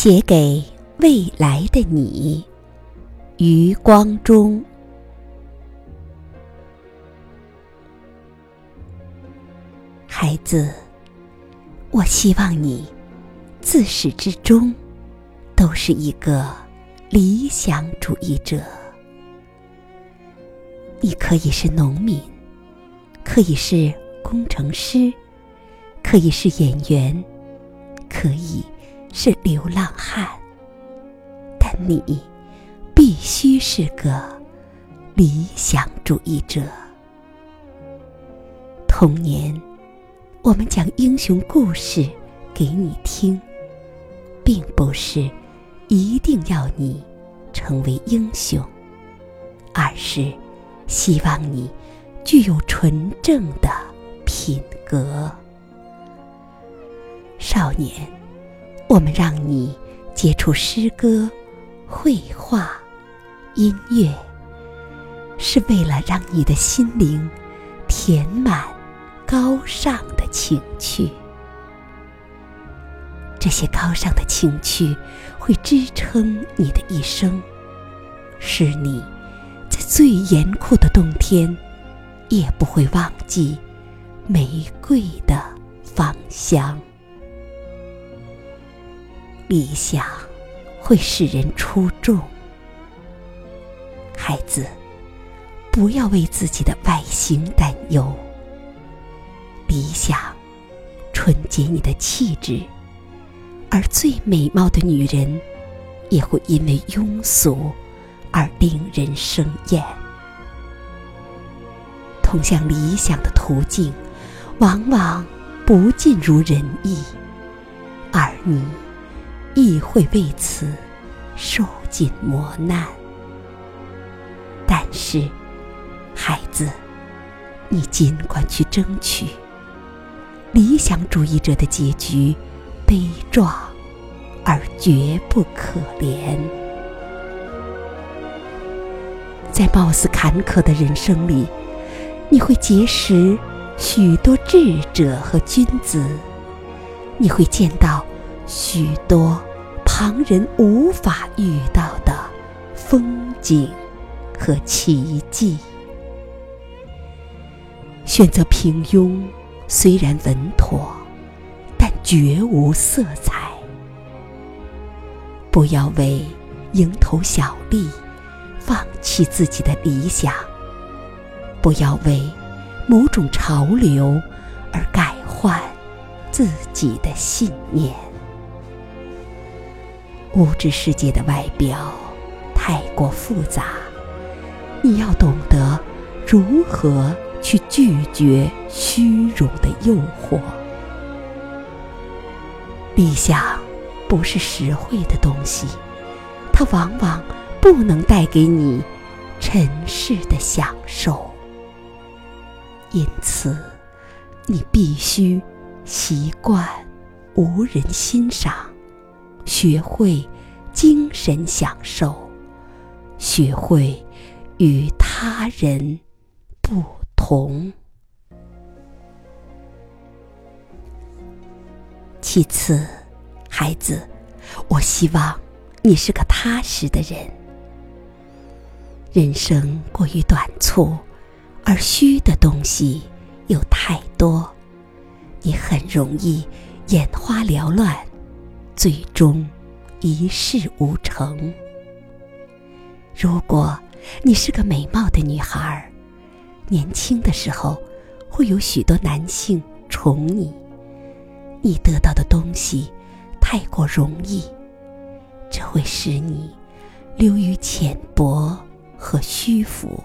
写给未来的你，余光中。孩子，我希望你自始至终都是一个理想主义者。你可以是农民，可以是工程师，可以是演员，可以。是流浪汉，但你必须是个理想主义者。童年，我们讲英雄故事给你听，并不是一定要你成为英雄，而是希望你具有纯正的品格。少年。我们让你接触诗歌、绘画、音乐，是为了让你的心灵填满高尚的情趣。这些高尚的情趣会支撑你的一生，使你在最严酷的冬天也不会忘记玫瑰的芳香。理想会使人出众，孩子，不要为自己的外形担忧。理想纯洁你的气质，而最美貌的女人也会因为庸俗而令人生厌。通向理想的途径，往往不尽如人意，而你。亦会为此受尽磨难，但是，孩子，你尽管去争取。理想主义者的结局悲壮，而绝不可怜。在貌似坎坷的人生里，你会结识许多智者和君子，你会见到许多。旁人无法遇到的风景和奇迹。选择平庸，虽然稳妥，但绝无色彩。不要为蝇头小利放弃自己的理想，不要为某种潮流而改换自己的信念。物质世界的外表太过复杂，你要懂得如何去拒绝虚荣的诱惑。理想不是实惠的东西，它往往不能带给你尘世的享受。因此，你必须习惯无人欣赏。学会精神享受，学会与他人不同。其次，孩子，我希望你是个踏实的人。人生过于短促，而虚的东西又太多，你很容易眼花缭乱。最终一事无成。如果你是个美貌的女孩，年轻的时候会有许多男性宠你，你得到的东西太过容易，这会使你流于浅薄和虚浮。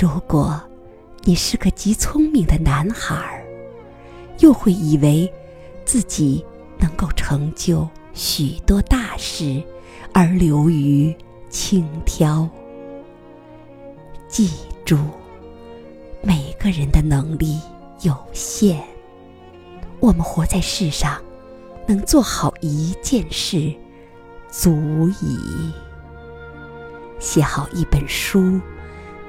如果你是个极聪明的男孩，又会以为自己。能够成就许多大事，而流于轻佻。记住，每个人的能力有限，我们活在世上，能做好一件事，足以写好一本书，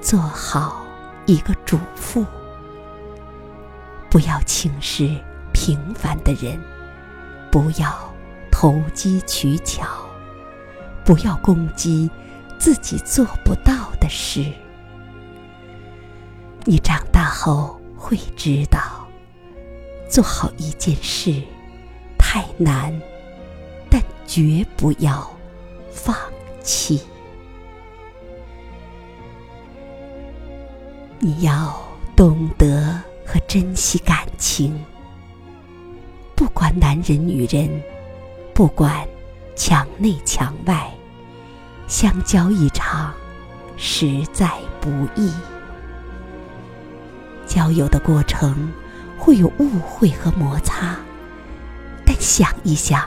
做好一个主妇。不要轻视平凡的人。不要投机取巧，不要攻击自己做不到的事。你长大后会知道，做好一件事太难，但绝不要放弃。你要懂得和珍惜感情，不管男人女人，不管墙内墙外，相交一场实在不易。交友的过程会有误会和摩擦，但想一想，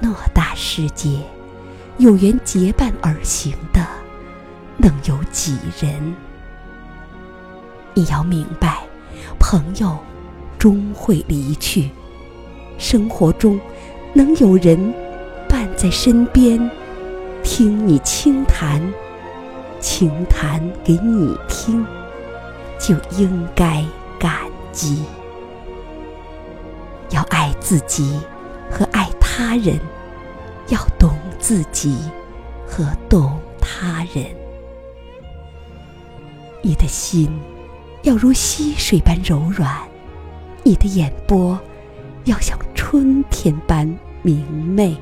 偌大世界，有缘结伴而行的，能有几人？你要明白，朋友终会离去，生活中能有人伴在身边，听你轻谈，轻谈给你听，就应该感激。要爱自己和爱他人，要懂自己和懂他人，你的心。要如溪水般柔软，你的眼波要像春天般明媚。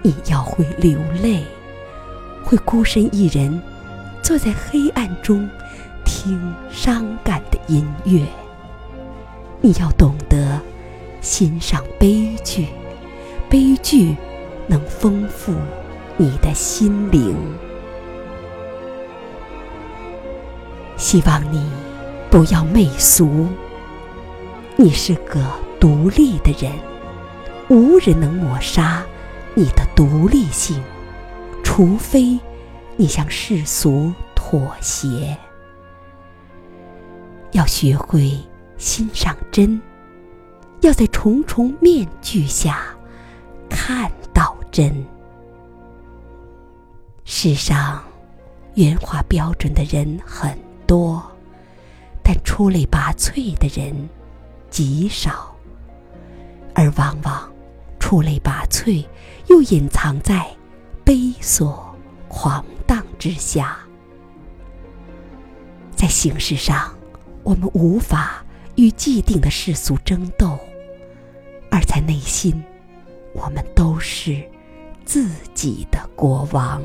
你要会流泪，会孤身一人坐在黑暗中听伤感的音乐。你要懂得欣赏悲剧，悲剧能丰富你的心灵。希望你不要媚俗。你是个独立的人，无人能抹杀你的独立性，除非你向世俗妥协。要学会欣赏真，要在重重面具下看到真。世上圆滑标准的人很。多，但出类拔萃的人极少，而往往出类拔萃又隐藏在悲琐狂荡之下。在形式上，我们无法与既定的世俗争斗，而在内心，我们都是自己的国王。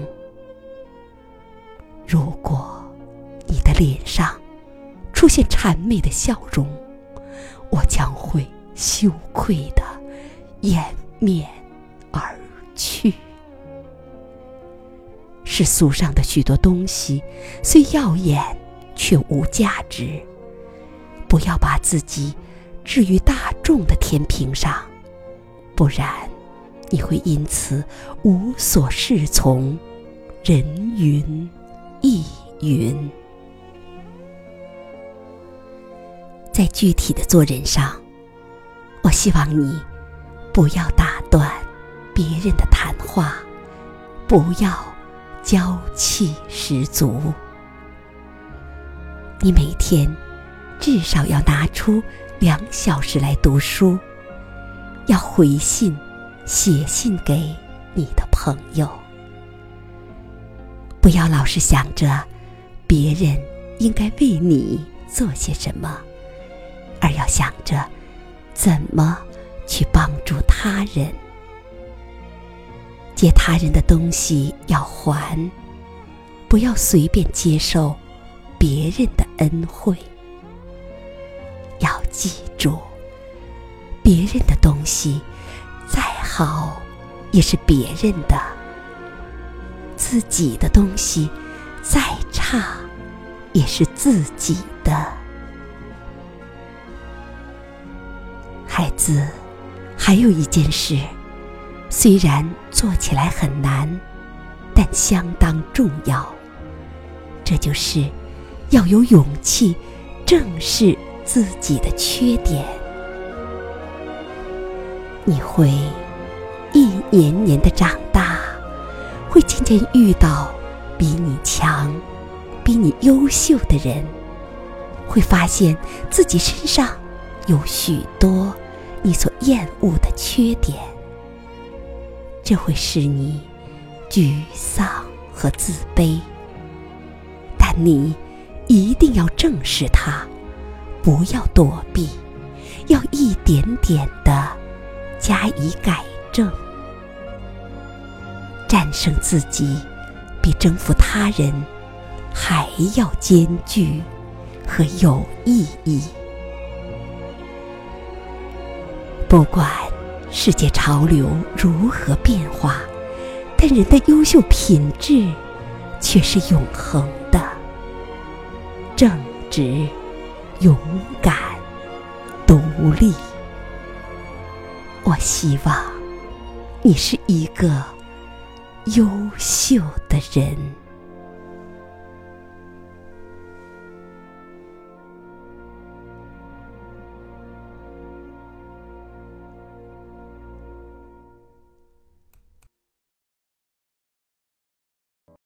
如果。你的脸上出现谄媚的笑容，我将会羞愧的掩面而去。世俗上的许多东西虽耀眼，却无价值。不要把自己置于大众的天平上，不然你会因此无所适从。人云亦云。在具体的做人上，我希望你不要打断别人的谈话，不要娇气十足。你每天至少要拿出两小时来读书，要回信、写信给你的朋友。不要老是想着别人应该为你做些什么。而要想着怎么去帮助人，借他人的东西要还，不要随便接受别人的恩惠。要记住，别人的东西再好也是别人的，自己的东西再差也是自己的。孩子，还有一件事，虽然做起来很难，但相当重要。这就是要有勇气正视自己的缺点。你会一年年的长大，会渐渐遇到比你强、比你优秀的人，会发现自己身上有许多。你所厌恶的缺点，这会使你沮丧和自卑。但你一定要正视它，不要躲避，要一点点的加以改正。战胜自己，比征服他人还要艰巨和有意义。不管世界潮流如何变化，但人的优秀品质却是永恒的：正直、勇敢、独立。我希望你是一个优秀的人。